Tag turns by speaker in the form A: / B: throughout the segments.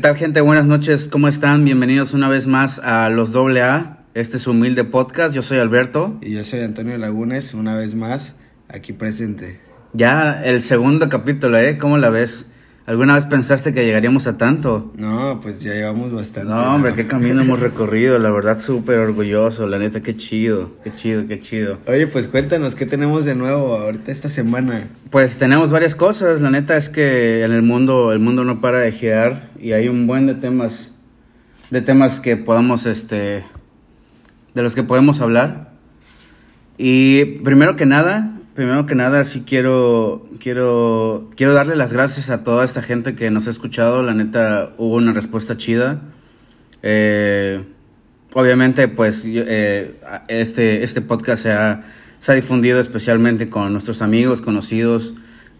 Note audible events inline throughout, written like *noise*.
A: tal gente? Buenas noches, ¿cómo están? Bienvenidos una vez más a los AA. Este es humilde podcast, yo soy Alberto.
B: Y yo soy Antonio Lagunes, una vez más, aquí presente.
A: Ya el segundo capítulo, ¿eh? ¿Cómo la ves? ¿Alguna vez pensaste que llegaríamos a tanto?
B: No, pues ya llevamos bastante.
A: No, hombre, qué camino hemos *laughs* recorrido, la verdad súper orgulloso, la neta, qué chido, qué chido, qué chido.
B: Oye, pues cuéntanos, ¿qué tenemos de nuevo ahorita esta semana?
A: Pues tenemos varias cosas, la neta es que en el mundo, el mundo no para de girar y hay un buen de temas, de temas que podamos, este, de los que podemos hablar. Y primero que nada, primero que nada sí quiero, quiero, quiero darle las gracias a toda esta gente que nos ha escuchado. La neta hubo una respuesta chida. Eh, obviamente, pues eh, este, este podcast se ha, se ha difundido especialmente con nuestros amigos, conocidos.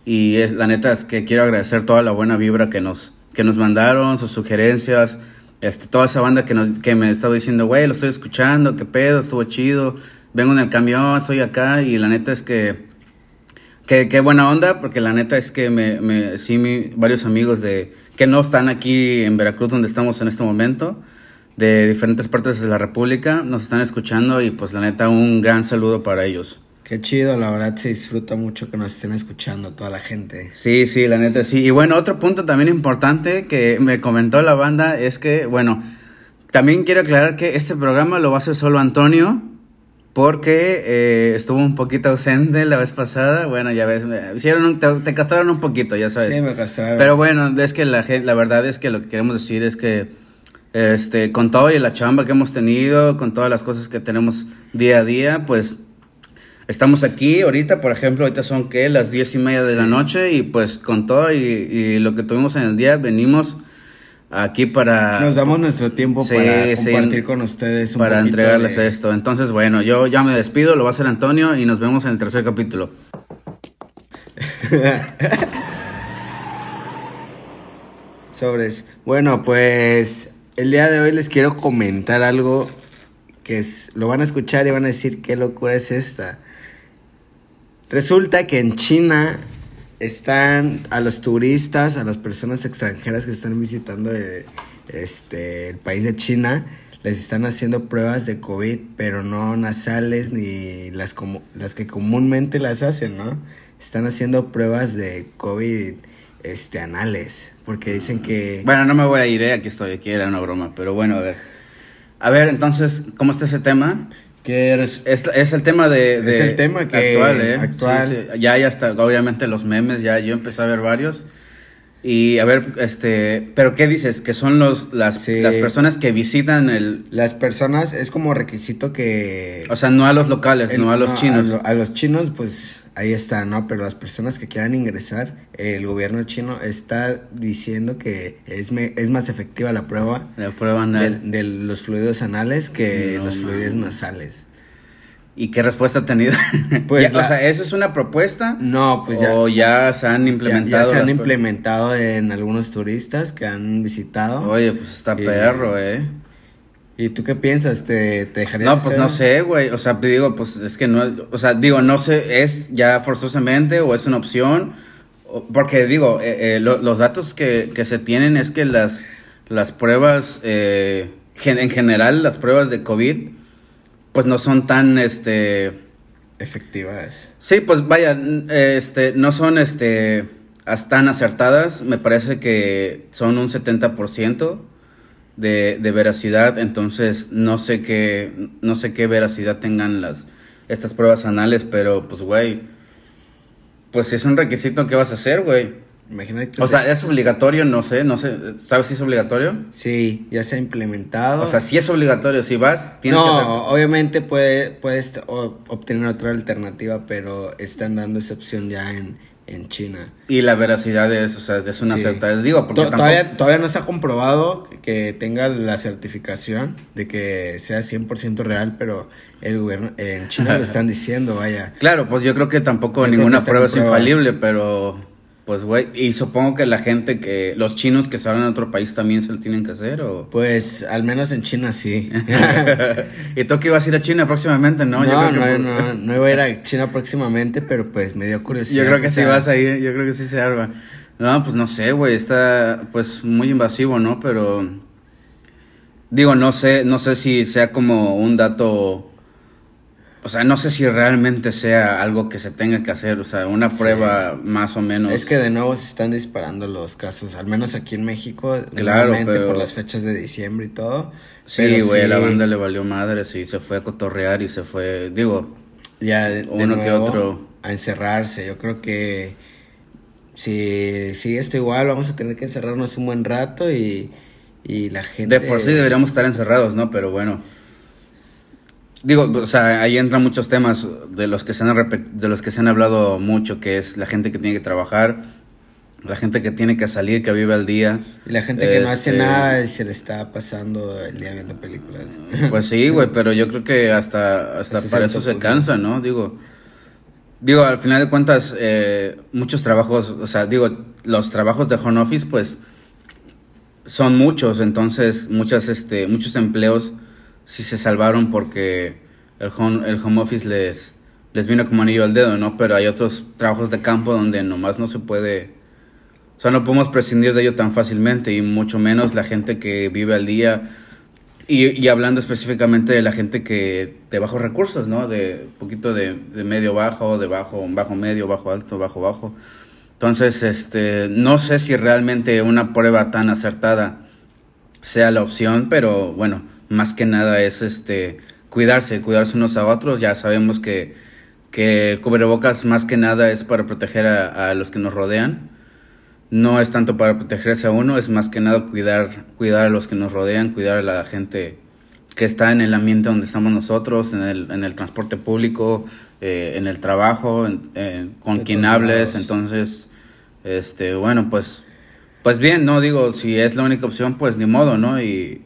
A: Y la neta es que quiero agradecer toda la buena vibra que nos, que nos mandaron, sus sugerencias. Este, toda esa banda que, nos, que me estaba diciendo, güey, lo estoy escuchando, qué pedo, estuvo chido. Vengo en el camión, estoy acá y la neta es que Qué, buena onda, porque la neta es que me, me sí, mi, varios amigos de que no están aquí en Veracruz, donde estamos en este momento, de diferentes partes de la República, nos están escuchando y pues la neta un gran saludo para ellos.
B: Qué chido, la verdad se disfruta mucho que nos estén escuchando toda la gente.
A: Sí, sí, la neta sí. Y bueno, otro punto también importante que me comentó la banda es que, bueno, también quiero aclarar que este programa lo va a hacer solo Antonio porque eh, estuvo un poquito ausente la vez pasada. Bueno, ya ves, me hicieron te, castraron un poquito, ya sabes.
B: Sí, me castraron.
A: Pero bueno, es que la, la verdad es que lo que queremos decir es que este, con todo y la chamba que hemos tenido, con todas las cosas que tenemos día a día, pues estamos aquí ahorita, por ejemplo, ahorita son que las diez y media de la noche y pues con todo y, y lo que tuvimos en el día venimos aquí para...
B: Nos damos nuestro tiempo para compartir con ustedes
A: un Para entregarles esto. Entonces, bueno, yo ya me despido, lo va a hacer Antonio y nos vemos en el tercer capítulo. *laughs*
B: Sobres. Bueno, pues el día de hoy les quiero comentar algo que es, lo van a escuchar y van a decir qué locura es esta. Resulta que en China están a los turistas, a las personas extranjeras que están visitando eh, este, el país de China, les están haciendo pruebas de COVID, pero no nasales ni las, como, las que comúnmente las hacen, ¿no? Están haciendo pruebas de COVID este, anales, porque dicen que...
A: Bueno, no me voy a ir, ¿eh? aquí estoy, aquí era una broma, pero bueno, a ver. A ver, entonces, ¿cómo está ese tema?
B: Que eres,
A: es, el tema de,
B: es el tema que
A: actual, ¿eh? actual. Ya, ya está, obviamente los memes, ya yo empecé a ver varios. Y a ver, este, pero ¿qué dices? Que son los, las, las personas que visitan el...
B: Las personas, es como requisito que...
A: O sea, no a los locales, no a los chinos.
B: a, los chinos, pues ahí está, ¿no? Pero las personas que quieran ingresar, el gobierno chino está diciendo que es, es más efectiva la prueba,
A: la prueba anal.
B: De, los fluidos anales que los fluidos nasales.
A: ¿Y qué respuesta ha tenido? *laughs* Pues, o sea, ¿eso es una propuesta?
B: No, pues ya.
A: ¿O ya se han implementado?
B: Ya, se han implementado en algunos turistas que han visitado.
A: Oye, pues está perro, ¿eh?
B: ¿Y tú qué piensas? ¿Te, te dejarías
A: No, pues no sé, güey. O sea, digo, pues es que no. O sea, digo, no sé, ¿es ya forzosamente o es una opción? Porque digo, eh, eh, los datos que, que, se tienen es que las, las pruebas, eh, en general, las pruebas de COVID, pues no son tan, este...
B: Efectivas.
A: Sí, pues vaya, este, no son, este, tan acertadas. Me parece que son un 70% de, de, veracidad, entonces no sé qué, no sé qué veracidad tengan las, estas pruebas anales, pero pues güey, pues si es un requisito, ¿qué vas a hacer, güey?
B: Imagínate.
A: O sea, es obligatorio, no sé, no sé, ¿sabes si es obligatorio?
B: Sí, ya se ha implementado.
A: O sea, si es obligatorio, si vas,
B: tienes no, obviamente puede, puedes obtener otra alternativa, pero están dando esa opción ya en, en China.
A: Y la veracidad es, o sea, es una certeza. Digo, porque
B: todavía, todavía no se ha comprobado que tenga la certificación de que sea 100% real, pero el gobierno en China lo *laughs* están diciendo, vaya.
A: Claro, pues yo creo que tampoco ninguna prueba es infalible, pero pues, güey, y supongo que la gente que, los chinos que salen a otro país también se lo tienen que hacer, ¿o?
B: Pues, al menos en China sí. *laughs*
A: ¿Y tú que ibas a ir a China próximamente, no?
B: No, no, no, no iba a ir a China próximamente, pero pues me dio curiosidad.
A: Yo creo que sí vas a ir, yo creo que sí se arma. No, pues no sé, güey, está pues muy invasivo, ¿no? Pero digo, no sé, no sé si sea como un dato o sea, no sé si realmente sea algo que se tenga que hacer, o sea, una prueba más o menos.
B: Es que de nuevo se están disparando los casos, al menos aquí en México, claro, por las fechas de diciembre y todo.
A: Sí, güey, la banda le valió madre, sí, se fue a cotorrear y se fue, digo,
B: ya uno que otro. A encerrarse, yo creo que si sigue esto igual, vamos a tener que encerrarnos un buen rato y, y la gente...
A: De por sí deberíamos estar encerrados, ¿no? Pero bueno. Digo, o sea, ahí entran muchos temas de los que se han de los que se han hablado mucho, que es la gente que tiene que trabajar, la gente que tiene que salir, que vive al día.
B: Y la gente que no hace este, nada y se le está pasando el día viendo películas. *laughs*
A: Pues sí, güey, pero yo creo que hasta, hasta para eso se cansa, ¿no? Digo, digo, al final de cuentas, eh, muchos trabajos, o sea, digo, los trabajos de home office, pues, son muchos, entonces, muchas, este, muchos empleos sí se salvaron porque el home, el home office les, les vino como anillo al dedo, ¿no? Pero hay otros trabajos de campo donde nomás no se puede... O sea, no podemos prescindir de ello tan fácilmente y mucho menos la gente que vive al día. Y, y hablando específicamente de la gente que de bajos recursos, ¿no? De poquito de, de, medio bajo, de bajo, bajo medio, bajo alto, bajo bajo. Entonces, este, no sé si realmente una prueba tan acertada sea la opción, pero bueno, más que nada es este cuidarse, cuidarse unos a otros. Ya sabemos que, que el cubrebocas más que nada es para proteger a, los que nos rodean. No es tanto para protegerse a uno, es más que nada cuidar, cuidar a los que nos rodean, cuidar a la gente que está en el ambiente donde estamos nosotros, en el, en el transporte público, eh, en el trabajo, con quien hables. Entonces, este, bueno, pues, pues bien, no digo, si es la única opción, pues ni modo, ¿no? Y,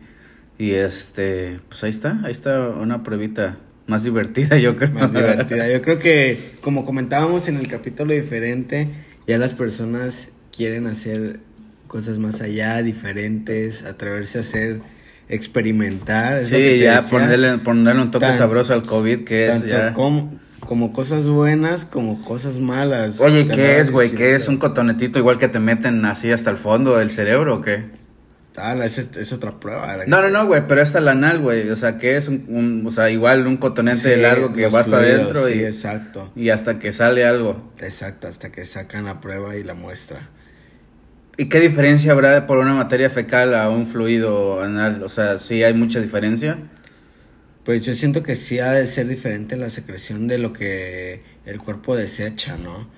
A: y este, pues ahí está, ahí está una pruebita más divertida, yo creo.
B: Más divertida. Yo creo que, como comentábamos en el capítulo diferente, ya las personas quieren hacer cosas más allá, diferentes, atreverse a hacer, experimentar.
A: Sí, ya ponerle, ponerle un toque sabroso al COVID, que es ya...
B: Como, como cosas buenas, como cosas malas.
A: Oye, ¿qué es, güey? ¿Qué es un cotonetito igual que te meten así hasta el fondo del cerebro o qué?
B: Ah, es, es otra prueba.
A: No, no, no, güey, pero esta la anal, güey. O sea, que es un, o sea, igual un cotonete largo que va hasta adentro.
B: Sí,
A: y,
B: exacto.
A: Y hasta que sale algo.
B: Exacto, hasta que sacan la prueba y la muestra.
A: ¿Y qué diferencia habrá por una materia fecal a un fluido anal? O sea, ¿sí hay mucha diferencia?
B: Pues yo siento que sí ha de ser diferente la secreción de lo que el cuerpo desecha, ¿no?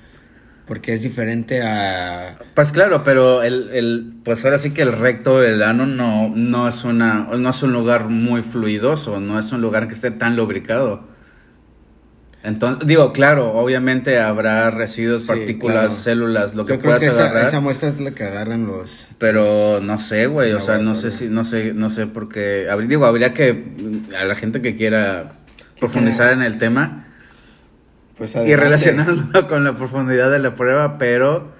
B: Porque es diferente a...
A: Pues claro, pero el, el, pues ahora sí que el recto del ano no, no, es una, no es un lugar muy fluidoso, no es un lugar que esté tan lubricado. Entonces, digo, claro, obviamente habrá residuos, partículas, células, lo que creo que
B: esa, esa, muestra es la que agarran los...
A: Pero no sé, güey, o sea, no sé si, no sé, no sé por qué... Digo, habría que, a la gente que quiera profundizar en el tema pues y relacionándolo *laughs* con la profundidad de la prueba, pero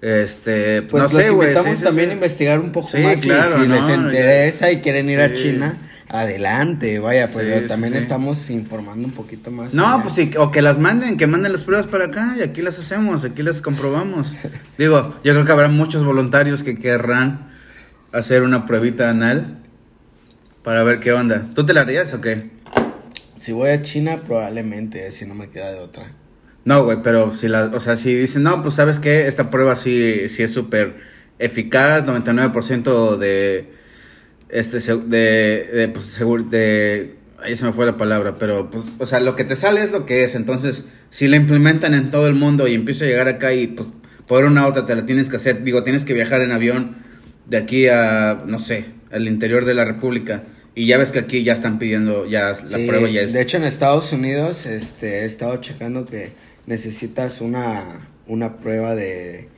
A: este
B: pues no los sé, invitamos también a investigar un poco más claro, si, les interesa y quieren ir a China adelante vaya pues también estamos informando un poquito más
A: no pues sí o que las manden que manden las pruebas para acá y aquí las hacemos aquí las comprobamos. *laughs* Digo yo creo que habrá muchos voluntarios que querrán hacer una pruebita anal para ver qué onda. Tú te la harías o qué
B: si voy a China, probablemente, si no me queda de otra.
A: No, güey, pero si la, o sea, si dicen, no, pues sabes que esta prueba sí, sí es súper eficaz, 99% de, este, de, de, pues, seguro, de, ahí se me fue la palabra, pero, pues, o sea, lo que te sale es lo que es, entonces, si la implementan en todo el mundo y empieza a llegar acá y, pues, por una otra te la tienes que hacer, digo, tienes que viajar en avión de aquí a, no sé, al interior de la República y ya ves que aquí ya están pidiendo, ya la prueba ya es...
B: De hecho, en Estados Unidos este, he estado checando que necesitas una, una prueba de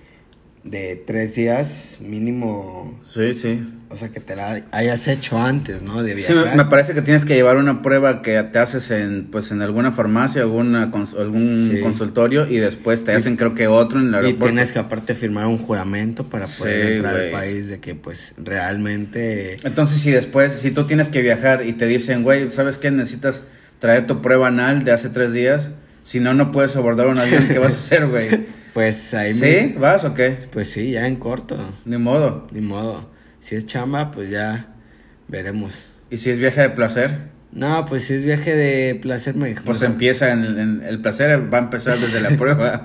B: de tres días mínimo.
A: Sí, sí.
B: O sea, que te la hayas hecho antes, ¿no? De
A: viajar. Sí, me, parece que tienes que llevar una prueba que te haces en, pues, en alguna farmacia, alguna, algún consultorio y después te hacen creo que otro en el aeropuerto.
B: Y tienes que aparte firmar un juramento para poder entrar al país de que pues realmente...
A: Entonces si después, si tú tienes que viajar y te dicen, güey, ¿sabes qué? Necesitas traer tu prueba anal de hace tres días, si no, no puedes abordar un avión, ¿qué vas a hacer, güey? *laughs*
B: Pues ahí
A: ¿Sí? ¿Vas o qué?
B: Pues sí, ya en corto.
A: Ni modo.
B: Ni modo. Si es chamba, pues ya veremos.
A: ¿Y si es viaje de placer?
B: No, pues si es viaje de placer, me
A: Pues empieza en, en- el placer va a empezar desde la *laughs* prueba.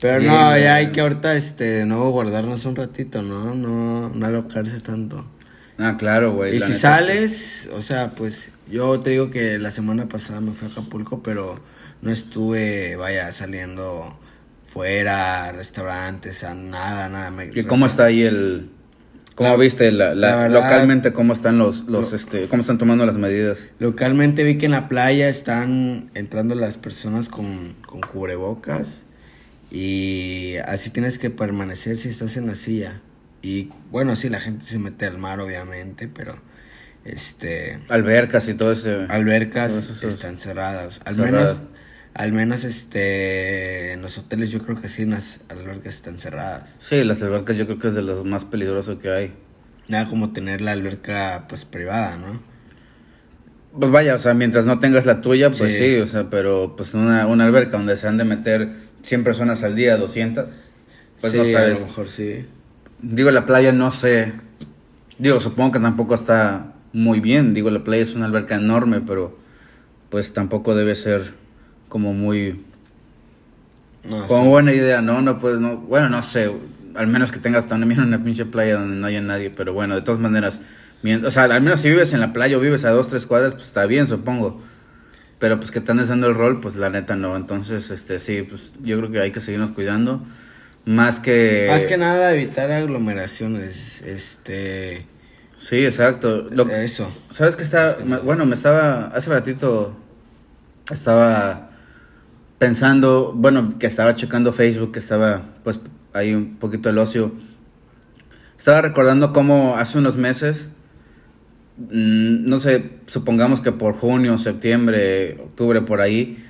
B: Pero no, ya hay que ahorita, este, de nuevo guardarnos un ratito, ¿no? No, no alocarse tanto.
A: ah, claro, güey.
B: y si
A: neta.
B: sales, o sea, pues yo te digo que la semana pasada me fui a Acapulco, pero no estuve, vaya, saliendo fuera, restaurantes, a nada, nada. Me-
A: ¿Y cómo está ahí el... ¿Cómo
B: La-
A: viste la, la-
B: la verdad-
A: localmente cómo están los, los
B: Lo-
A: este, cómo están tomando las medidas?
B: Localmente vi que en la playa están entrando las personas con, con cubrebocas y así tienes que permanecer si estás en la silla. Y bueno, sí, la gente se mete al mar, obviamente, pero este
A: Albercas y todo ese...
B: albercas
A: Todo eso es-
B: están cerradas. Al
A: Cerradas.
B: menos, al menos este en los hoteles yo creo que sí, las albercas están cerradas.
A: Sí, las albercas yo creo que es de los más peligrosos que hay.
B: Nada como tener la alberca pues privada, ¿no?
A: Pues vaya, o sea, mientras no tengas la tuya, pues sí,
B: Sí.
A: o sea, pero pues una, una alberca donde se han de meter 100 personas al día, 200, pues
B: Sí,
A: no
B: A
A: sabes.
B: lo mejor sí.
A: Digo, la playa no sé. Digo, supongo que tampoco está muy bien. Digo, la playa es una alberca enorme, pero pues tampoco debe ser como muy...
B: No,
A: Como
B: sí.
A: buena idea, ¿no? No pues no... Bueno, no sé. Al menos que tengas también una pinche playa donde no haya nadie. Pero bueno, de todas maneras... O sea, al menos si vives en la playa o vives a dos, tres cuadras, pues está bien, supongo. Pero pues que andes dando el rol, pues la neta no. Entonces, este, sí, pues yo creo que hay que seguirnos cuidando. Más que...
B: Más que nada evitar aglomeraciones, este,
A: Sí, exacto. Lo,
B: eso.
A: ¿Sabes qué está? bueno, me estaba, hace ratito, estaba pensando, bueno, que estaba checando Facebook, que estaba, pues, ahí un poquito el ocio. Estaba recordando cómo hace unos meses, mm, no sé, supongamos que por junio, septiembre, octubre, por ahí,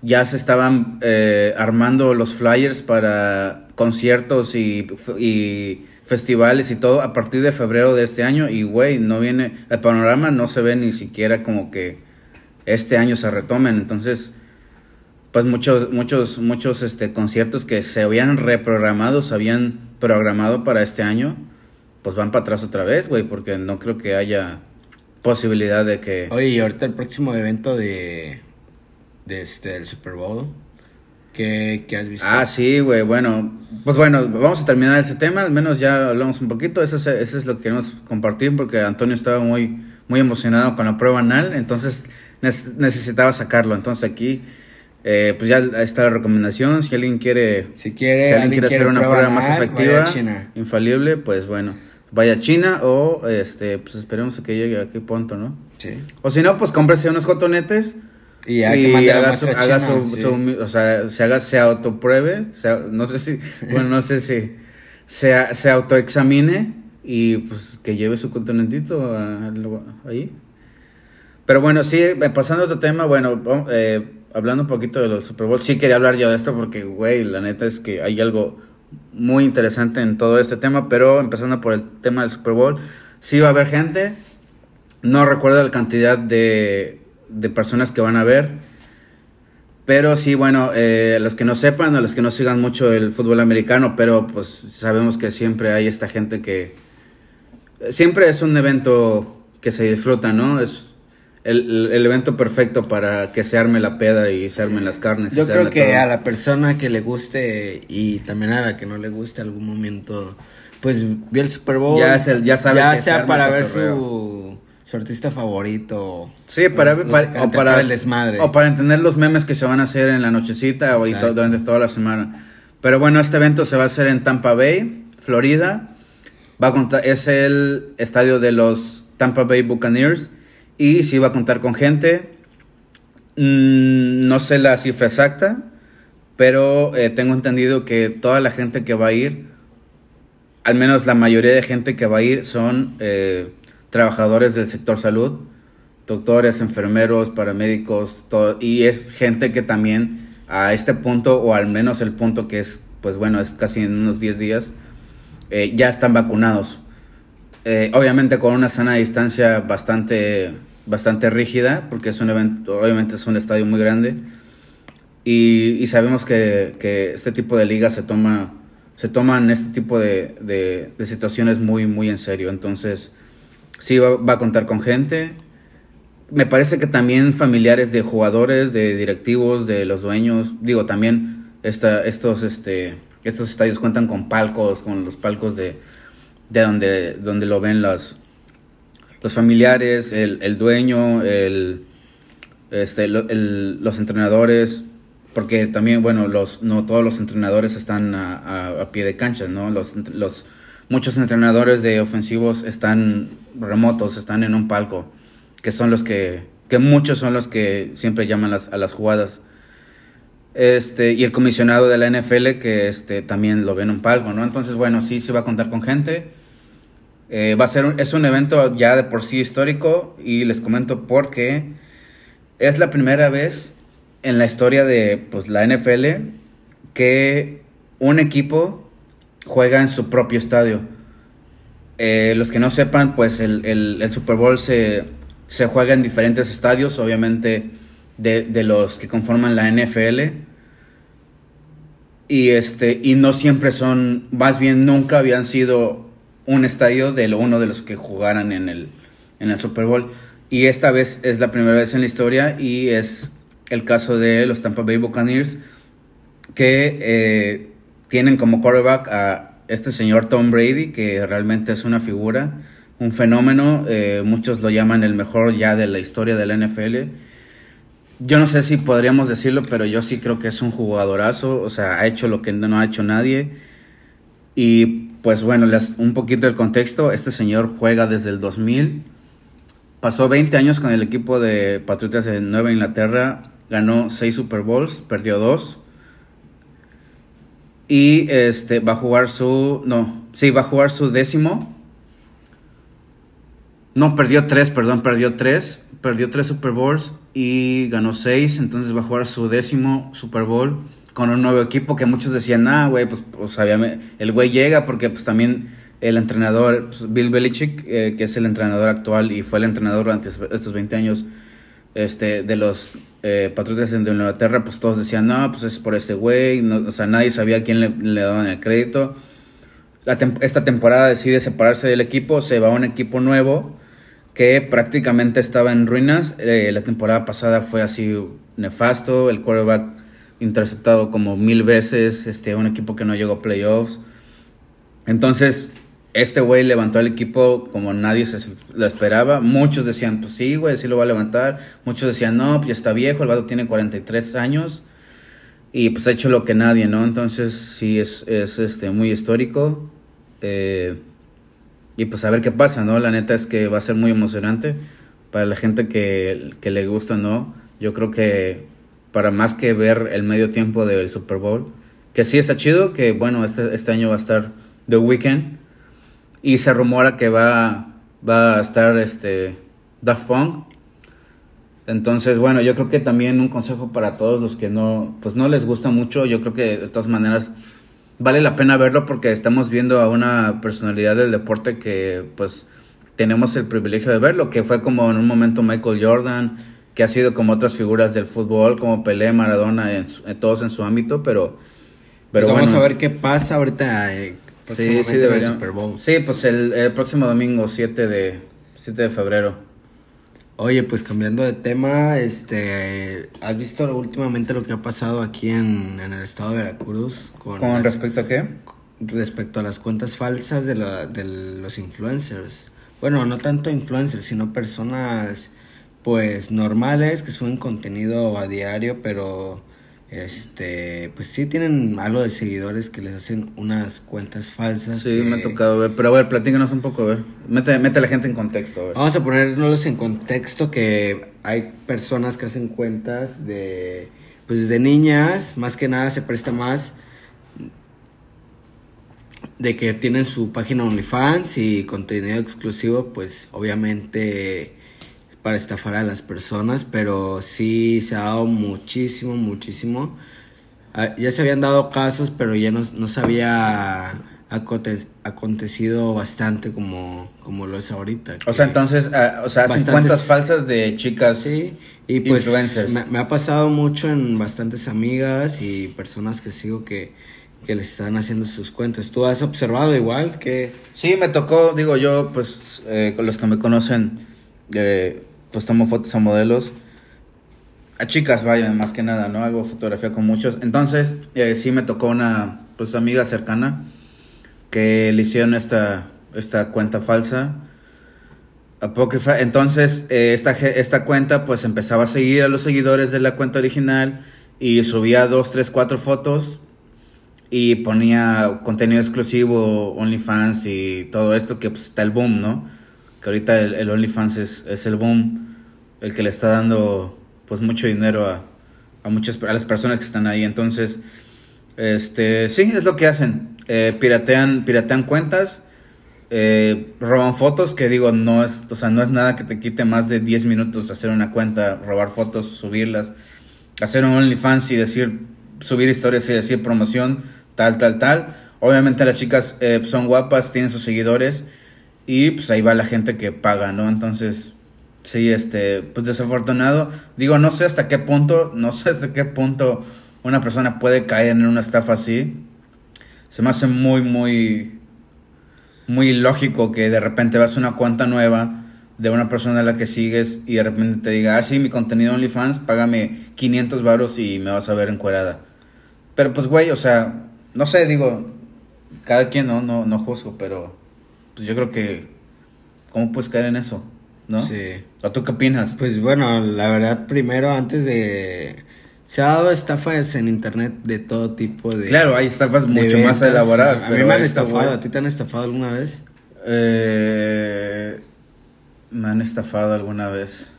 A: ya se estaban eh, armando los flyers para conciertos y, y festivales y todo a partir de febrero de este año y güey, no viene, el panorama no se ve ni siquiera como que este año se retomen, entonces pues muchos muchos muchos este conciertos que se habían reprogramado, se habían programado para este año, pues van para atrás otra vez, güey, porque no creo que haya posibilidad de que
B: Oye, y ahorita el próximo evento de, de este, del Super Bowl, ¿qué, qué has visto?
A: Ah, sí, güey, bueno, pues bueno, vamos a terminar ese tema, al menos ya hablamos un poquito, eso es, eso es lo que queremos compartir porque Antonio estaba muy, muy emocionado con la prueba anal, entonces necesitaba sacarlo, entonces aquí, eh, pues ya está la recomendación, si alguien quiere,
B: Si quiere,
A: si alguien quiere hacer una prueba más efectiva,
B: a
A: infalible, pues bueno, vaya a China o, este, pues esperemos que llegue aquí pronto, ¿no?
B: Sí.
A: O si no, pues cómprese unos cotonetes
B: Y hay
A: y
B: que
A: haga
B: a
A: su, haga su-
B: sí.
A: su- o sea, se haga, se autopruebe, se- no sé si, *laughs* bueno, no sé si, se, se autoexamine y pues que lleve su contenentito a- lo- ahí. Pero bueno, sí, eh, pasando a otro tema, bueno, eh, hablando un poquito de los Super Bowl, sí quería hablar yo de esto porque, güey, la neta es que hay algo muy interesante en todo este tema, pero empezando por el tema del Super Bowl, sí va a haber gente, no recuerdo la cantidad de, de personas que van a ver, pero sí, bueno, eh, los que no sepan, a los que no sigan mucho el fútbol americano, pero pues sabemos que siempre hay esta gente que... Siempre es un evento que se disfruta, ¿no? Es el, el- evento perfecto para que se arme la peda y se armen las carnes.
B: Yo
A: se
B: creo que
A: todo.
B: a la persona que le guste y también a la que no le guste algún momento, pues vio el Super Bowl.
A: Ya es el- ya sabe
B: Ya
A: que se
B: sea para ver su, su artista favorito.
A: Sí, para,
B: sé,
A: para- o, para
B: el desmadre.
A: o para entender los memes que se van a hacer en la nochecita o y to- durante toda la semana. Pero bueno, este evento se va a hacer en Tampa Bay, Florida. Va a contar, es el estadio de los Tampa Bay Buccaneers y sí va a contar con gente. Mm, no sé la cifra exacta, pero eh, tengo entendido que toda la gente que va a ir, al menos la mayoría de gente que va a ir son eh, trabajadores del sector salud, doctores, enfermeros, paramédicos, todo, y es gente que también a este punto, o al menos el punto que es, pues bueno, es casi en unos 10 días, eh, ya están vacunados. Obviamente con una sana distancia bastante, bastante rígida, porque es un evento, obviamente es un estadio muy grande. Y, sabemos que, que, este tipo de ligas se toma se toman este tipo de, de, situaciones muy, muy en serio. Entonces, sí va, va, a contar con gente. Me parece que también familiares de jugadores, de directivos, de los dueños, digo, también esta, estos, este, estos estadios cuentan con palcos, con los palcos de, de donde, donde lo ven los, los familiares, el, el dueño, el, este, el, los entrenadores, porque también, bueno, los, no todos los entrenadores están a, a, pie de cancha, ¿no? Los, los, muchos entrenadores de ofensivos están remotos, están en un palco, que son los que, que muchos son los que siempre llaman las, a las jugadas. Este, y el comisionado de la NFL que este, también lo ve en un palco, ¿no? Entonces, bueno, sí se va a contar con gente. Eh, va a ser es un evento ya de por sí histórico y les comento porque es la primera vez en la historia de pues, la NFL que un equipo juega en su propio estadio. Eh, los que no sepan, pues el, el, Super Bowl se, se, juega en diferentes estadios, obviamente de, de, los que conforman la NFL. Y, este, y no siempre son, más bien nunca habían sido un estadio de uno de los que jugaran en el, en el Super Bowl. Y esta vez es la primera vez en la historia y es el caso de los Tampa Bay Buccaneers, que eh, tienen como quarterback a este señor Tom Brady, que realmente es una figura, un fenómeno, eh, muchos lo llaman el mejor ya de la historia de la NFL. Yo no sé si podríamos decirlo, pero yo sí creo que es un jugadorazo, o sea, ha hecho lo que no ha hecho nadie. Y pues bueno, un poquito del contexto, este señor juega desde el 2000, pasó 20 años con el equipo de Patriotas de Nueva Inglaterra, ganó seis Super Bowls, perdió dos. Y este va a jugar su. No, sí, va a jugar su décimo. No, perdió tres, perdón, perdió tres. Perdió tres Super Bowls y ganó seis. Entonces va a jugar su décimo Super Bowl con un nuevo equipo que muchos decían, ah, güey, pues, pues el güey llega porque pues también el entrenador, pues, Bill Belichick, eh, que es el entrenador actual y fue el entrenador durante estos 20 años, este, de los eh, patriotas de Inglaterra, pues todos decían, no, pues es por este güey, o sea, nadie sabía a quién le, daban el crédito. esta temporada decide separarse del equipo, se va a un equipo nuevo que prácticamente estaba en ruinas. Eh, la temporada pasada fue así nefasto, el quarterback interceptado como mil veces, este, un equipo que no llegó a playoffs. Entonces, este güey levantó el equipo como nadie se lo esperaba. Muchos decían, pues sí, güey, sí lo va a levantar. Muchos decían, no, pues ya está viejo, el vato tiene 43 años. Y pues ha hecho lo que nadie, ¿no? Entonces sí es, es este, muy histórico. Eh, y pues a ver qué pasa, ¿no? La neta es que va a ser muy emocionante para la gente que, que le gusta, ¿no? Yo creo que para más que ver el medio tiempo del Super Bowl, que sí está chido, que bueno, este, este año va a estar The Weeknd y se rumora que va, va a estar este Daft Punk. Entonces, bueno, yo creo que también un consejo para todos los que no, pues no les gusta mucho, yo creo que de todas maneras vale la pena verlo porque estamos viendo a una personalidad del deporte que pues tenemos el privilegio de verlo, que fue como en un momento Michael Jordan, que ha sido como otras figuras del fútbol, como Pelé, Maradona, en, todos en su ámbito, pero...
B: pero pues vamos a ver qué pasa ahorita. Eh,
A: Sí, sí, Super Bowl. Sí, pues el, próximo domingo, 7 de, 7 de febrero.
B: Oye, pues cambiando de tema, este, ¿has visto últimamente lo que ha pasado aquí en, el estado de Veracruz?
A: Con, ¿Con respecto a qué?
B: Respecto a las cuentas falsas de, la, de los influencers. Bueno, no tanto influencers, sino personas, pues, normales que suben contenido a diario, pero este, pues sí tienen algo de seguidores que les hacen unas cuentas falsas.
A: Sí, me ha tocado ver, pero a ver, platícanos un poco, a ver, mete, mete a la gente en contexto.
B: Vamos a ponernos en contexto que hay personas que hacen cuentas de, pues de niñas, más que nada se presta más de que tienen su página OnlyFans y contenido exclusivo, pues obviamente para estafar a las personas, pero sí se ha dado muchísimo, muchísimo. Ah, ya se habían dado casos, pero ya no, no se había acontecido bastante como, como lo es ahorita.
A: O sea, entonces, ah, o sea, hacen cuentas falsas de chicas.
B: Sí, y pues
A: influencers.
B: me, me ha pasado mucho en bastantes amigas y personas que sigo que, que les están haciendo sus cuentas. ¿Tú has observado igual que...
A: Sí, me tocó, digo yo, pues eh, con los que me conocen, eh, pues tomo fotos a modelos. A chicas, vaya, más que nada, ¿no? Hago fotografía con muchos. Entonces, eh, sí me tocó una, pues, amiga cercana que le hicieron esta, esta cuenta falsa, apócrifa. Entonces, eh, esta, esta cuenta, pues, empezaba a seguir a los seguidores de la cuenta original y subía dos, tres, cuatro fotos y ponía contenido exclusivo, OnlyFans y todo esto que pues está el boom, ¿no? Que ahorita el, el OnlyFans es, es el boom, el que le está dando pues mucho dinero a, a muchas a las personas que están ahí. Entonces, este, sí, es lo que hacen. Eh, piratean, piratean cuentas, eh, roban fotos, que digo, no es, o sea, no es nada que te quite más de 10 minutos hacer una cuenta, robar fotos, subirlas, hacer un OnlyFans y decir, subir historias y decir promoción, tal, tal, tal. Obviamente las chicas eh, son guapas, tienen sus seguidores y pues ahí va la gente que paga, ¿no? Entonces, sí, este, pues desafortunado. Digo, no sé hasta qué punto, no sé hasta qué punto una persona puede caer en una estafa así. Se me hace muy, muy, muy lógico que de repente vas a una cuenta nueva de una persona a la que sigues y de repente te diga, ah, sí, mi contenido OnlyFans, págame 500 varos y me vas a ver encuerada. Pero pues, güey, o sea, no sé, digo, cada quien no, no, no juzgo, pero pues yo creo que, ¿cómo puedes caer en eso? ¿No?
B: Sí.
A: ¿O tú qué opinas?
B: Pues bueno, la verdad, primero, antes de... Se ha dado estafas en internet de todo tipo de...
A: claro, hay estafas mucho más elaboradas.
B: A mí me han estafado, ¿a ti te han estafado alguna vez?
A: Eh, me han estafado alguna vez.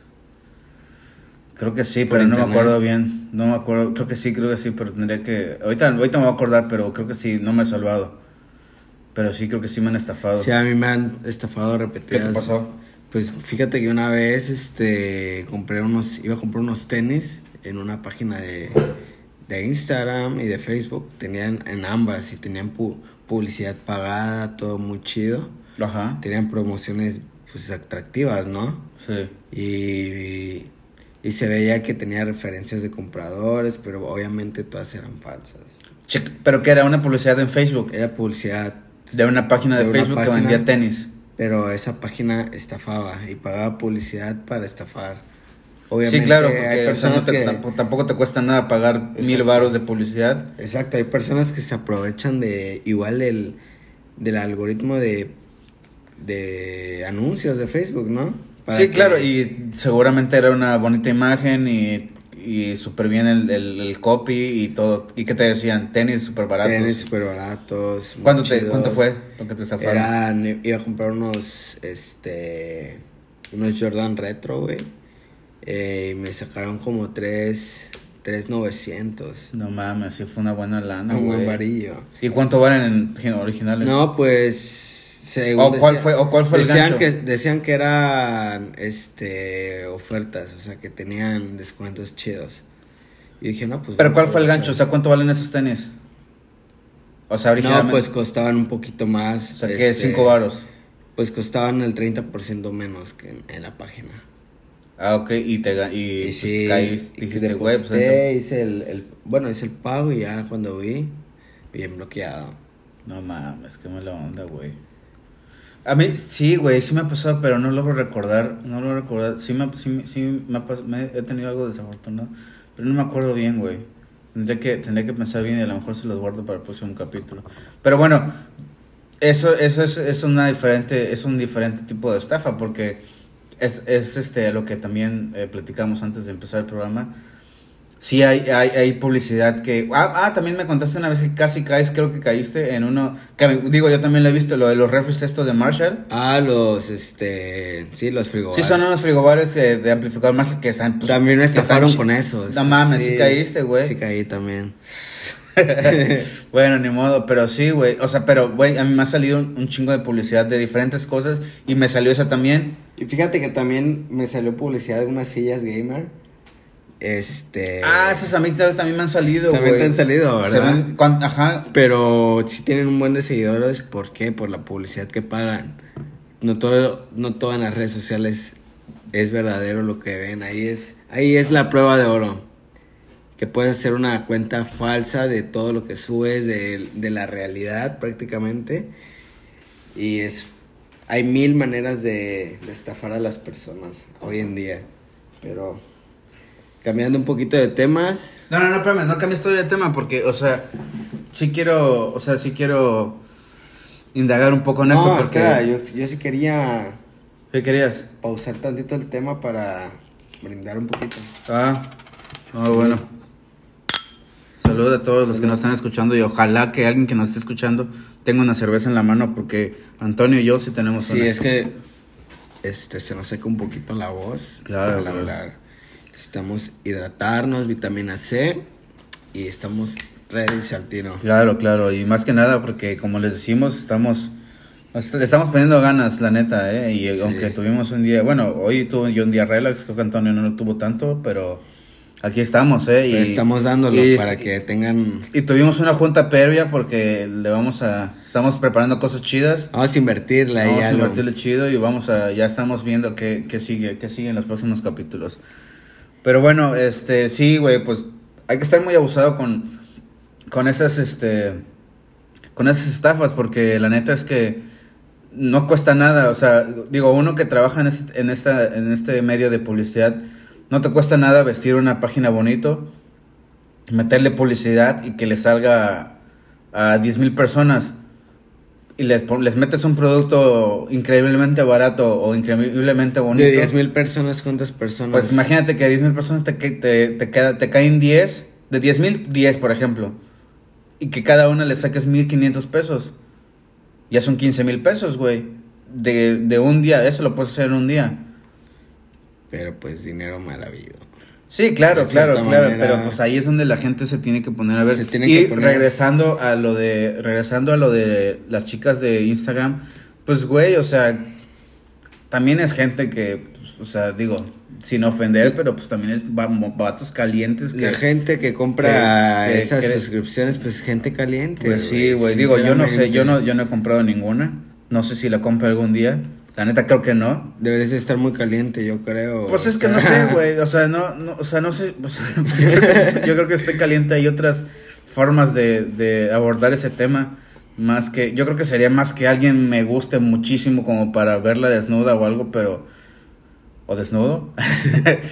A: Creo que sí, pero no me acuerdo bien. No me acuerdo. Creo que sí, creo que sí, pero tendría que. Ahorita, ahorita me voy a acordar, pero creo que sí, no me he salvado. Pero sí, creo que sí me han estafado.
B: Sí, a mí me han estafado
A: ¿Qué
B: repetidas.
A: te pasó?
B: Pues fíjate que una vez este compré unos iba a comprar unos tenis en una página de, de Instagram y de Facebook, tenían en ambas y tenían pu- publicidad pagada, todo muy chido.
A: Ajá.
B: Tenían promociones pues atractivas, ¿no?
A: Sí.
B: Y, y se veía que tenía referencias de compradores, pero obviamente todas eran falsas.
A: Che, ¿Pero qué era? ¿Una publicidad en Facebook?
B: Era publicidad,
A: De una página de, Facebook que vendía tenis.
B: pero esa página estafaba y pagaba publicidad para estafar. Obviamente
A: sí, claro,
B: hay
A: porque o sea,
B: personas
A: no te-
B: que...
A: tampoco, tampoco te cuesta nada pagar mil varos de publicidad.
B: Exacto, hay personas que se aprovechan de igual del, del algoritmo de, de anuncios de Facebook, ¿no? Para
A: sí,
B: que-
A: claro, y seguramente era una bonita imagen y, y súper bien el, el, el copy y todo. ¿Y qué te decían? Tenis súper baratos.
B: Tenis súper baratos.
A: ¿Cuánto, te. ¿Cuánto fue lo que te estafaron?
B: Eran, iba a comprar unos, este, unos Jordan Retro, güey. Eh, y me sacaron como tres, tres novecientos.
A: No mames, sí fue una buena lana,
B: un buen varillo.
A: ¿Y cuánto valen en originales?
B: No, pues, según
A: ¿O cuál fue- o cuál fue el
B: decían
A: gancho?
B: que Decían que eran, este, ofertas, o sea, que tenían descuentos chidos. Y dije, no, pues...
A: ¿Pero cuál fue el gancho? O sea, ¿cuánto valen esos tenis? O sea, originalmente.
B: No, pues costaban un poquito más.
A: O sea, que
B: este,
A: 5 varos.
B: Pues costaban el 30% menos que en, en la página.
A: Ah, ok, y te y,
B: Y,
A: pues,
B: sí,
A: caíste,
B: y
A: dijiste, güey, pues
B: deposité,
A: entonces-
B: hice el, el- bueno, hice el pago y ya cuando vi, bien bloqueado.
A: No mames, qué mala onda, güey. A mí, sí, güey, sí me ha pasado, pero no logro recordar, no logro recordar. Sí me, sí, sí me ha pas- me he tenido algo desafortunado, pero no me acuerdo bien, güey. Tendría que, tendría que pensar bien y a lo mejor se los guardo para el próximo capítulo. Pero bueno, eso, eso es, es una diferente, es un diferente tipo de estafa, porque es, es este lo que también eh, platicamos antes de empezar el programa. Sí, hay, hay, hay publicidad que... Ah, ah, también me contaste una vez que casi caes, creo que caíste en uno... Que, digo, yo también lo he visto, lo de los refres estos de Marshall.
B: Ah, los, este, sí, los frigobares.
A: Sí, son unos frigobares eh, de amplificador Marshall que están... pues,
B: También me estafaron con esos.
A: No mames, sí caíste, güey.
B: Sí caí también. *laughs*
A: bueno, ni modo, pero sí, güey. O sea, pero, güey, a mí me ha salido un, un chingo de publicidad de diferentes cosas y me salió esa también.
B: Y fíjate que también me salió publicidad de unas sillas gamer. Este.
A: Ah, esos a mí ta- también me han salido.
B: También te han salido,
A: Se
B: ¿verdad?
A: cuan- ajá.
B: Pero si tienen un buen de seguidores, ¿por qué? Por la publicidad que pagan. No todo, no todo en las redes sociales es verdadero lo que ven. Ahí es, ahí es la prueba de oro. Que puedes hacer una cuenta falsa de todo lo que subes, de, de la realidad prácticamente. Y es, hay mil maneras de, de estafar a las personas hoy en día. Pero cambiando un poquito de temas,
A: No, no, no, espérame, no cambies todavía de tema porque, o sea, sí quiero, o sea, sí quiero indagar un poco en esto
B: no,
A: porque...
B: espera, yo, yo sí quería
A: ¿Qué querías?
B: pausar tantito el tema para brindar un poquito.
A: Ah, ah, bueno. Saludos a todos los que nos están escuchando y ojalá que alguien que nos esté escuchando tenga una cerveza en la mano porque Antonio y yo sí tenemos
B: Sí,
A: una.
B: es que este se nos seca un poquito la voz.
A: Claro,
B: al
A: claro.
B: hablar. Necesitamos hidratarnos, vitamina C y estamos ready al tiro.
A: Claro, claro, y más que nada porque como les decimos, estamos le estamos poniendo ganas, la neta, ¿eh? Y
B: Sí.
A: aunque tuvimos un día, bueno, hoy tuve yo un día relax, creo que Antonio no lo tuvo tanto, pero aquí estamos, ¿eh? Y,
B: estamos dándolo
A: y-
B: para que tengan
A: Y tuvimos una junta previa porque le vamos a, estamos preparando cosas chidas.
B: Vamos a invertirla
A: Vamos a invertirle chido y vamos a, ya estamos viendo qué, qué sigue, qué sigue en los próximos capítulos. Pero bueno, este, sí, güey, pues hay que estar muy abusado con, con esas, este, con esas estafas porque la neta es que no cuesta nada, o sea, digo, uno que trabaja en este, en esta, en este medio de publicidad, no te cuesta nada vestir una página bonito, meterle publicidad y que le salga a 10 mil personas y les, les metes un producto increíblemente barato o increíblemente bonito.
B: De 10 mil personas, ¿cuántas personas?
A: Pues imagínate que a 10 mil personas te, te, te, queda- te caen 10, de 10 mil, 10 por ejemplo, y que cada una le saques 1500 pesos. Ya son 15 mil pesos, güey. De, de un día, eso lo puedes hacer en un día.
B: Pero pues dinero mal habido.
A: Sí, claro, claro, claro,
B: manera-
A: pero pues ahí es donde la gente se tiene que poner a ver.
B: Se tiene
A: y
B: que poner-
A: regresando a lo de regresando a lo de las chicas de Instagram, pues güey, o sea, también es gente que pues, o sea, digo, sin ofender, pero pues también es va- vatos calientes que
B: La gente que compra
A: que- que
B: esas
A: cree-
B: suscripciones, pues gente caliente.
A: Pues sí, güey, digo, yo no sé, yo no yo no he comprado ninguna. No sé si la compro algún día. La neta creo que no.
B: Deberías de estar muy caliente, yo creo.
A: Pues es que no sé, güey, o sea, no, no, o sea, no sé, o sea, *laughs* yo, creo que, yo creo que estoy caliente, hay otras formas de, de abordar ese tema, más que, yo creo que sería más que alguien me guste muchísimo como para verla desnuda o algo, pero, o desnudo,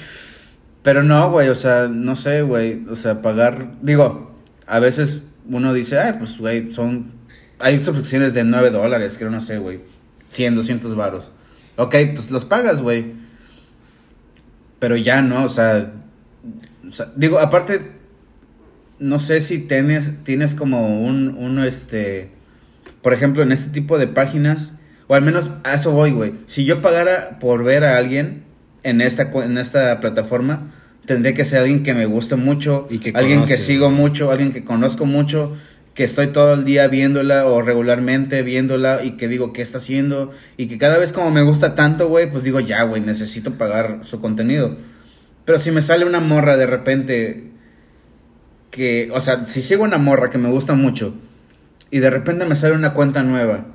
A: *laughs* pero no, güey, o sea, no sé, güey, o sea, pagar, digo, a veces uno dice, ay, pues, güey, son, hay suscripciones de 9 dólares, creo, no sé, güey, 100, 200 varos. Ok, pues los pagas, güey. Pero ya no, o sea, o sea, digo, aparte, no sé si tienes, tienes como un, uno, este, por ejemplo, en este tipo de páginas, o al menos a eso voy, güey. Si yo pagara por ver a alguien en esta, en esta plataforma, tendría que ser alguien que me guste mucho,
B: Y que
A: alguien que sigo mucho, alguien que conozco mucho, que estoy todo el día viéndola o regularmente viéndola y que digo qué está haciendo y que cada vez como me gusta tanto, güey, pues digo ya, güey, necesito pagar su contenido. Pero si me sale una morra de repente que, o sea, si sigo una morra que me gusta mucho y de repente me sale una cuenta nueva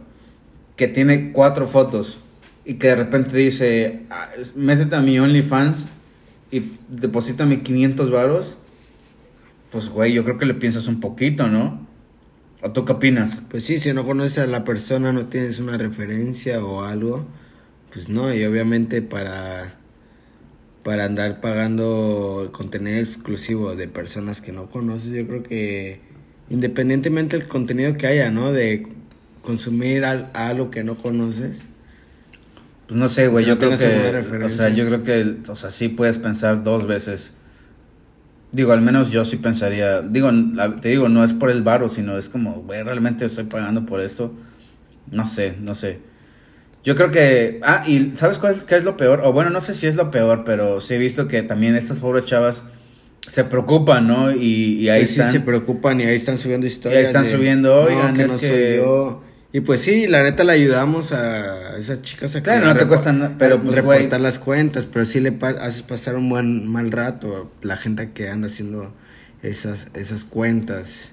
A: que tiene cuatro fotos y que de repente dice, "Ah, métete a mi OnlyFans y deposítame 500 varos, pues güey, yo creo que le piensas un poquito, ¿no? ¿O tú qué opinas?
B: Pues sí, si no conoces a la persona, no tienes una referencia o algo, pues no, y obviamente para para andar pagando contenido exclusivo de personas que no conoces, yo creo que independientemente del contenido que haya, ¿no? De consumir al- algo que no conoces.
A: Pues no sé, güey, yo creo que, o sea, yo creo que, o sea, sí puedes pensar dos veces. Digo, al menos yo sí pensaría, digo, te digo, no es por el varo, sino es como, güey, realmente estoy pagando por esto. No sé, no sé. Yo creo que, ah, y ¿sabes cuál es, qué es lo peor? O bueno, no sé si es lo peor, pero sí he visto que también estas pobres chavas se preocupan, ¿no? Y, y ahí
B: Pues sí
A: están.
B: se preocupan y ahí están subiendo historias.
A: están subiendo, oigan,
B: que
A: es
B: no
A: que-
B: soy yo. Y pues sí, la neta le ayudamos a esas chicas a
A: Claro,
B: que
A: no te cuesta nada, pero, pues,
B: reportar las cuentas, pero sí le pa- haces pasar un buen mal rato a la gente que anda haciendo esas esas cuentas.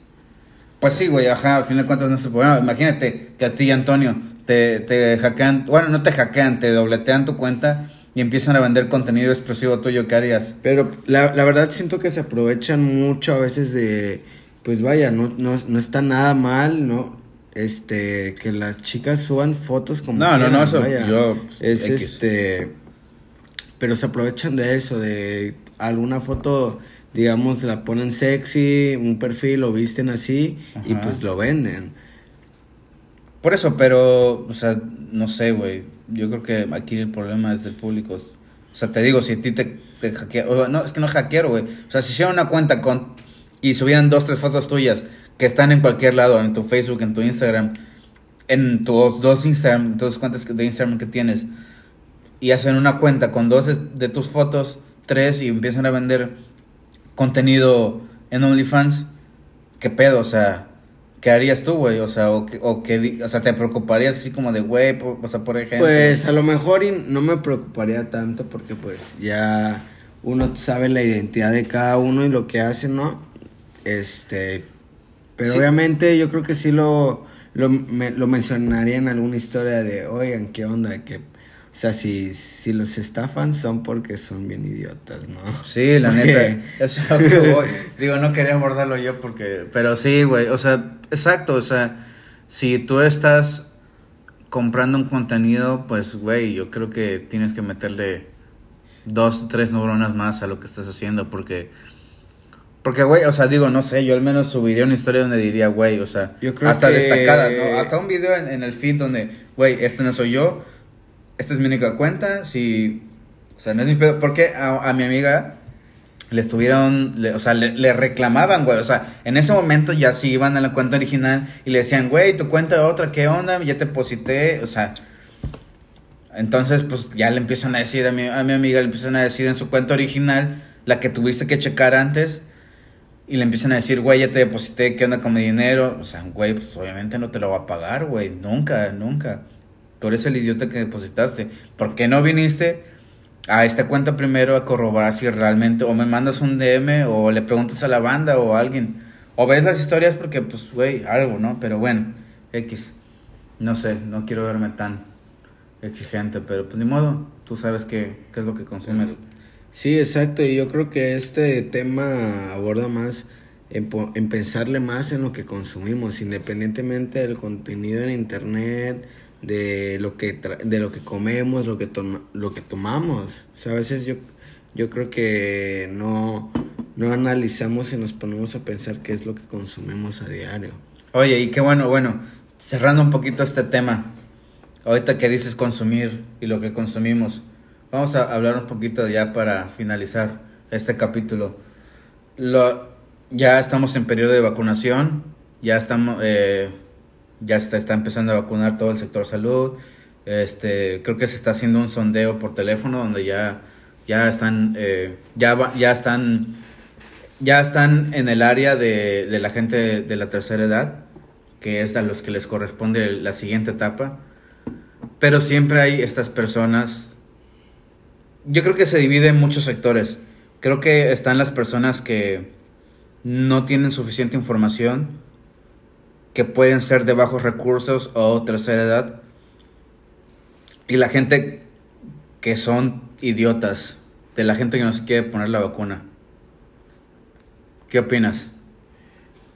A: Pues sí, güey, ajá, al fin de cuentas no es problema. Imagínate que a ti, Antonio, te, te hackean, bueno, no te hackean, te dobletean tu cuenta y empiezan a vender contenido exclusivo tuyo, ¿qué harías?
B: Pero la, la verdad siento que se aprovechan mucho a veces de, pues vaya, no, no, no está nada mal, ¿no? Este, que las chicas suban fotos como
A: No, no,
B: quieran,
A: no, eso yo,
B: Es
A: X.
B: este, pero se aprovechan de eso, de alguna foto, digamos, la ponen sexy, un perfil, lo visten así y pues lo venden.
A: Por eso, pero, o sea, no sé, güey. Yo creo que aquí el problema es del público. O sea, te digo, si a ti te, te hackea- No, es que no es hackero, güey. O sea, si hicieran una cuenta con. Y subieran dos, tres fotos tuyas que están en cualquier lado, en tu Facebook, en tu Instagram, en tus dos Instagram, tus cuentas de Instagram que tienes, y hacen una cuenta con dos de, tus fotos, tres, y empiezan a vender contenido en OnlyFans, ¿qué pedo? O sea, ¿qué harías tú, güey? O sea, o, que- o, o sea, te preocuparías así como de, güey, o sea, por ejemplo.
B: Pues a lo mejor no me preocuparía tanto porque pues ya uno sabe la identidad de cada uno y lo que hace, ¿no? Este, pero
A: Sí.
B: obviamente yo creo que sí lo, lo, me- lo mencionaría en alguna historia de, oigan, ¿qué onda? Que, o sea, si, si los estafan son porque son bien idiotas, ¿no?
A: Sí, la
B: Porque-
A: neta. Eso es a lo que voy. Digo, no quería abordarlo yo porque. Pero sí, güey. O sea, exacto. O sea, si tú estás comprando un contenido, pues, güey, yo creo que tienes que meterle dos, tres neuronas más a lo que estás haciendo porque. Porque, güey, o sea, digo, no sé, yo al menos subiría una historia donde diría, güey, o sea,
B: Yo creo
A: hasta
B: que-
A: destacada, ¿no? Hasta un video en, en el feed donde, güey, este no soy yo, esta es mi única cuenta, si, o sea, no es mi pedo, porque a, a mi amiga le estuvieron, le- o sea, le, le reclamaban, güey, o sea, en ese momento ya sí iban a la cuenta original y le decían, güey, tu cuenta otra, ¿qué onda? Ya te deposité, o sea, entonces, pues ya le empiezan a decir a mi, a mi amiga, le empiezan a decir en su cuenta original, la que tuviste que checar antes, y le empiezan a decir, güey, ya te deposité, ¿qué onda con mi dinero? O sea, güey, pues obviamente no te lo va a pagar, güey, nunca, nunca. Tú eres el idiota que depositaste. ¿Por qué no viniste a esta cuenta primero a corroborar si realmente, o me mandas un DM, o le preguntas a la banda o a alguien, o ves las historias porque, pues, güey, algo, ¿no? Pero bueno, X. No sé, no quiero verme tan exigente, pero pues ni modo, tú sabes qué, qué es lo que consumes.
B: Sí, exacto, y yo creo que este tema aborda más en, en pensarle más en lo que consumimos, independientemente del contenido en internet, de lo que tra- de lo que comemos, lo que toma- lo que tomamos. O sea, a veces yo yo creo que no no analizamos y nos ponemos a pensar qué es lo que consumimos a diario.
A: Oye, y qué bueno, bueno, cerrando un poquito este tema, ahorita que dices consumir y lo que consumimos, vamos a hablar un poquito ya para finalizar este capítulo. Lo, ya estamos en periodo de vacunación, ya estamos, eh, ya está, está empezando a vacunar todo el sector salud. Este, creo que se está haciendo un sondeo por teléfono donde ya, ya están, eh, ya, ya están ya están en el área de, de la gente de la tercera edad, que es a los que les corresponde la siguiente etapa. Pero siempre hay estas personas. Yo creo que se divide en muchos sectores. Creo que están las personas que no tienen suficiente información, que pueden ser de bajos recursos o tercera edad. Y la gente que son idiotas, de la gente que no se quiere poner la vacuna. ¿Qué opinas?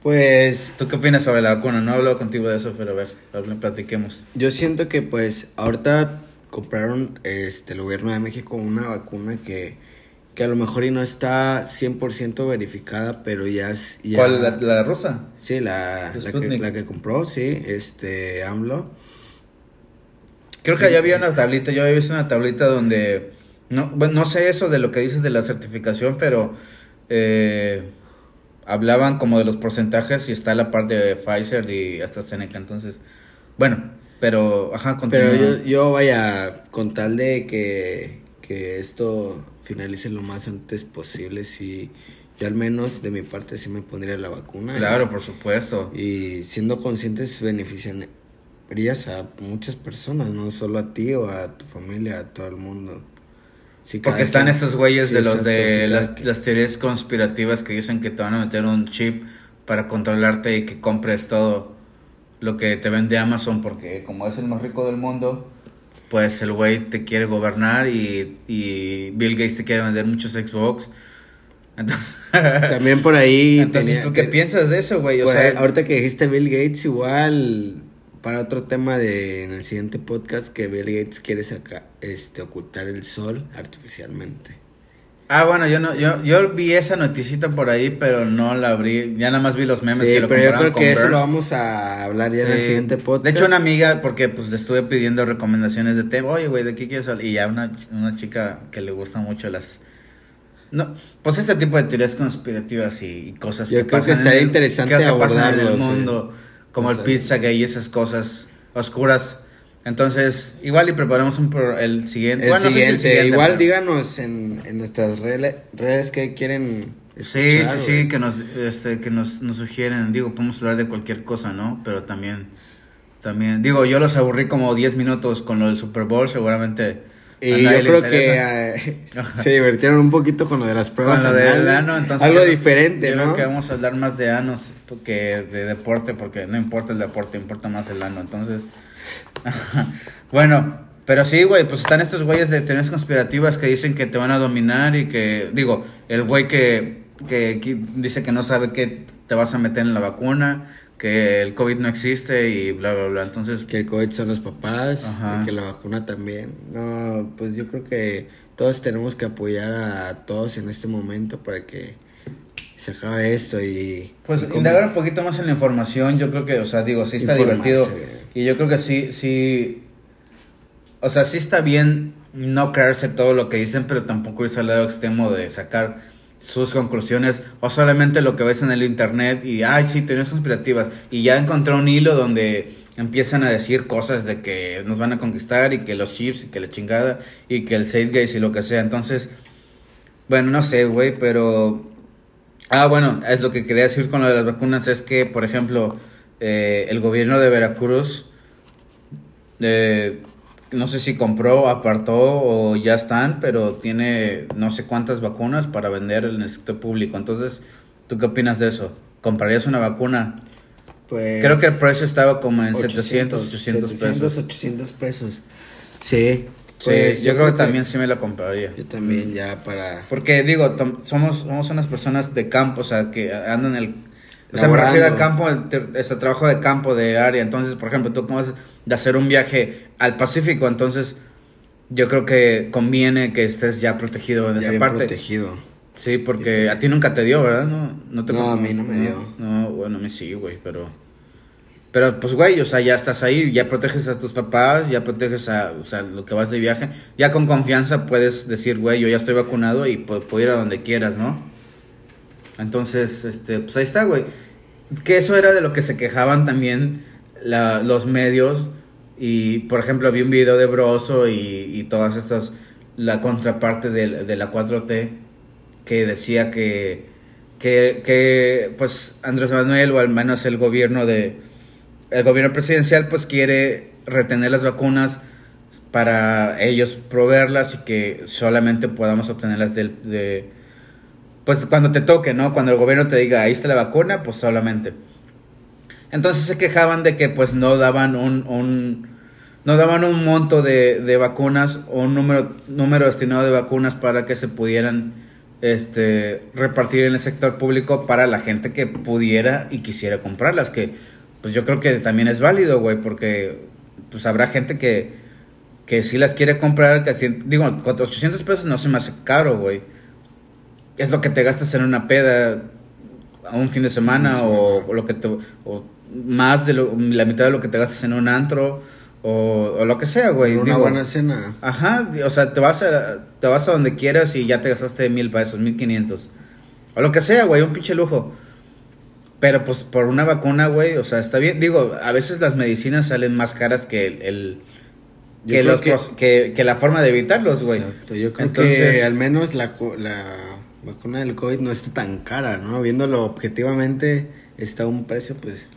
B: Pues
A: ¿Tú qué opinas sobre la vacuna? No he hablado contigo de eso, pero a ver, platiquemos.
B: Yo siento que pues ahorita compraron este el gobierno de México una vacuna que, que a lo mejor y no está 100% verificada, pero ya es... ya-
A: ¿Cuál? ¿La, la rusa?
B: Sí, la, la, que,
A: Sputnik.
B: la que compró, sí, este AMLO.
A: Creo
B: Sí,
A: que ya había
B: sí.
A: una tablita, yo había visto una tablita donde... No, bueno, no sé eso de lo que dices de la certificación, pero eh, hablaban como de los porcentajes y está la parte de Pfizer y AstraZeneca, entonces... Bueno, pero... Ajá, continúa.
B: Pero yo, yo vaya, con tal de que, que esto finalice lo más antes posible, sí, yo al menos de mi parte sí me pondría la vacuna.
A: Claro, por supuesto.
B: Y siendo conscientes benefician ayudarías a muchas personas, no solo a ti o a tu familia, a todo el mundo.
A: Porque están estos güeyes
B: sí,
A: de los de las teorías conspirativas que dicen que te van a meter un chip para controlarte y que compres todo lo que te vende Amazon porque como es el más rico del mundo, pues el güey te quiere gobernar y, y Bill Gates te quiere vender muchos Xbox. Entonces, *laughs*
B: También por ahí.
A: entonces
B: tenía-
A: ¿tú qué piensas de eso, güey? O sea,
B: ahorita que dijiste Bill Gates, igual para otro tema de en el siguiente podcast que Bill Gates quiere sacar, este, ocultar el sol artificialmente.
A: Ah, bueno, yo no, yo, yo vi esa noticita por ahí, pero no la abrí. Ya nada más vi los memes
B: Sí,
A: que lo
B: pero yo creo que eso lo vamos a hablar ya en el siguiente podcast.
A: De hecho, una amiga, porque pues le estuve pidiendo recomendaciones de tema, oye, güey, ¿de qué quieres hablar? Y ya una, una chica que le gustan mucho las... No, pues este tipo de teorías conspirativas y, y cosas
B: Yo
A: que
B: creo que estaría
A: en el-
B: interesante
A: que pasan en
B: abordarlo,
A: el
B: sí.
A: mundo, como el
B: Exacto.
A: Pizzagate y esas cosas oscuras. Entonces, igual y preparamos un pro- el siguiente.
B: El
A: bueno, no sé si
B: siguiente, igual
A: pero-
B: díganos en, en nuestras redes que quieren
A: Sí,
B: escuchar,
A: sí, sí, que nos, este, que nos, nos sugieren, digo, podemos hablar de cualquier cosa, ¿no? Pero también, también, digo, yo los aburrí como 10 minutos con lo del Super Bowl, seguramente.
B: Y yo creo que eh, *laughs* se divirtieron un poquito con lo de las pruebas
A: Con lo del ano, entonces
B: Algo
A: yo-
B: diferente,
A: yo
B: ¿no?
A: creo que vamos a hablar más de anos que de deporte, porque no importa el deporte, importa más el ano, entonces... *laughs* bueno, pero sí, güey, pues están estos güeyes de teorías conspirativas que dicen que te van a dominar y que, digo, el güey que, que, que dice que no sabe que te vas a meter en la vacuna, que el COVID no existe y bla, bla, bla, entonces...
B: Que el COVID son los papás,
A: Ajá.
B: y que la vacuna también. No, pues yo creo que todos tenemos que apoyar a todos en este momento para que se acabe esto y...
A: Pues
B: y
A: indagar un poquito más en la información, yo creo que, o sea, digo, sí está
B: Informarse,
A: divertido. Y yo creo que sí, sí. O sea, sí está bien no creerse todo lo que dicen, pero tampoco irse al lado extremo de sacar sus conclusiones o solamente lo que ves en el internet y, ay, sí, teorías conspirativas. Y ya encontré un hilo donde empiezan a decir cosas de que nos van a conquistar y que los chips y que la chingada y que el Gates y lo que sea. Entonces, bueno, no sé, güey, pero Ah, bueno, es lo que quería decir con lo de las vacunas, es que, por ejemplo, eh, el gobierno de Veracruz, eh, no sé si compró, apartó o ya están, pero tiene no sé cuántas vacunas para vender en el sector público. Entonces, ¿tú qué opinas de eso? ¿Comprarías una vacuna?
B: Pues,
A: Creo que el precio estaba como en 700, 800
B: 700,
A: pesos.
B: 800 pesos. Sí.
A: Sí,
B: pues,
A: yo creo que también sí me la compraría.
B: Yo también ya para...
A: Porque digo, somos, somos unas personas de campo, o sea, que andan en el... O sea, me refiero al campo, ese trabajo de campo, de área. Entonces, por ejemplo, tú acabas de hacer un viaje al Pacífico, entonces yo creo que conviene que estés ya protegido en
B: ya
A: esa
B: bien
A: parte.
B: protegido.
A: Sí, porque a ti nunca te dio, ¿verdad? No, no, te
B: No, a mí no me dio.
A: No, bueno, a mí sí, güey, pero... Pero pues, güey, o sea, ya estás ahí, ya proteges a tus papás, ya proteges a, o sea, lo que vas de viaje. Ya con confianza puedes decir, güey, yo ya estoy vacunado y pu- puedo ir a donde quieras, ¿no? Entonces, este, pues ahí está, güey. Que eso era de lo que se quejaban también los medios. Y, por ejemplo, vi un video de Broso y, y todas estas, la contraparte de, de la 4T, que decía que, que, que, pues, Andrés Manuel, o al menos el gobierno de, el gobierno presidencial, pues, quiere retener las vacunas para ellos proveerlas y que solamente podamos obtenerlas del, de, pues cuando te toque, ¿no? Cuando el gobierno te diga, ahí está la vacuna, pues solamente. Entonces se quejaban de que pues no daban un, un no daban un monto de, de vacunas o un número, número destinado de vacunas para que se pudieran este, repartir en el sector público para la gente que pudiera y quisiera comprarlas, que pues yo creo que también es válido, güey, porque pues habrá gente que, que sí las quiere comprar, que digo, 800 pesos no se me hace caro, güey es lo que te gastas en una peda a un fin de semana
B: Sí.
A: o, o lo que te o más de lo- la mitad de lo que te gastas en un antro o, o lo que sea, güey.
B: una
A: Digo,
B: buena cena.
A: Ajá, o sea, te vas a te vas a donde quieras y ya te gastaste mil pesos, mil quinientos o lo que sea, güey, un pinche lujo. Pero pues por una vacuna, güey, o sea, está bien. Digo, a veces las medicinas salen más caras que el, que, los,
B: que-
A: que, que la forma de evitarlos, güey.
B: Exacto, yo creo
A: Entonces-
B: que al menos la, la vacuna del COVID no está tan cara, ¿no? Viéndolo objetivamente, está a un precio, pues,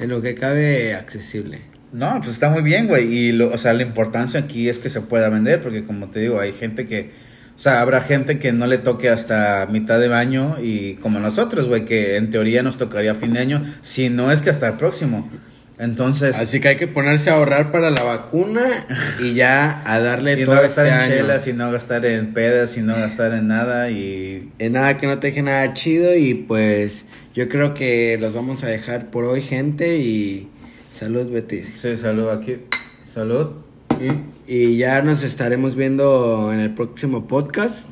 B: en lo que cabe accesible.
A: No, pues está muy bien, güey. Y, lo, o sea, la importancia aquí es que se pueda vender, porque como te digo, hay gente que, o sea, habrá gente que no le toque hasta mitad de año y como nosotros, güey, que en teoría nos tocaría fin de año, si no es que hasta el próximo. Entonces,
B: Así que hay que ponerse a ahorrar para la vacuna y ya a darle *laughs*
A: y no
B: todo
A: gastar
B: este
A: en
B: año.
A: chelas, y no gastar en pedas, y no gastar en nada y
B: En nada que no te deje nada chido y pues yo creo que los vamos a dejar por hoy, gente, y salud, Betis.
A: sí, salud aquí. Salud. Y
B: ya nos estaremos viendo en el próximo podcast.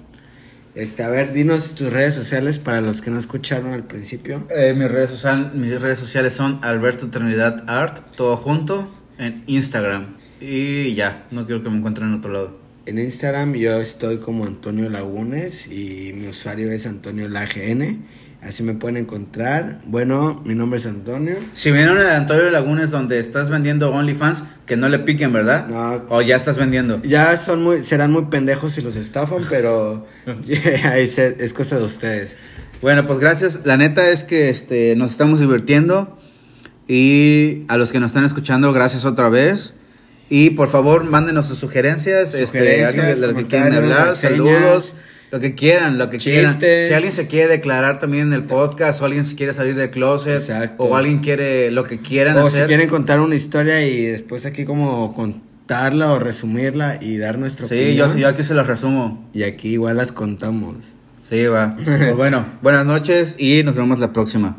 B: Este, a ver, dinos tus redes sociales para los que no escucharon al principio.
A: Eh, mis, redes social- mis redes sociales son Alberto Trinidad Art, todo junto, en Instagram. Y ya, no quiero que me encuentren en otro lado.
B: En Instagram yo estoy como Antonio Lagunes y mi usuario es Antonio LAGN. Así me pueden encontrar. Bueno, mi nombre es Antonio.
A: Si vieron de Antonio Lagunes donde estás vendiendo OnlyFans, que no le piquen, ¿verdad?
B: No.
A: O ya estás vendiendo.
B: Ya son muy, serán muy pendejos si los estafan, pero *laughs* *laughs* ahí se- es cosa de ustedes.
A: Bueno, pues gracias. La neta es que este, nos estamos divirtiendo. Y a los que nos están escuchando, gracias otra vez. Y por favor, mándenos sus sugerencias, este,
B: Sugerencias,
A: de lo que quieran
B: comentarios,
A: hablar,
B: reseñas.
A: saludos, lo que quieran, lo que quieran. Si alguien se quiere declarar también en el podcast, o alguien se quiere salir del closet,
B: Exacto.
A: o alguien quiere lo que quieran
B: O si
A: hacer.
B: quieren contar una historia y después aquí como contarla o resumirla y dar nuestra
A: sí, yo,
B: opinión.
A: yo aquí se los resumo.
B: Y aquí igual las contamos.
A: Sí, va. *laughs* Pues bueno, buenas noches y nos vemos la próxima.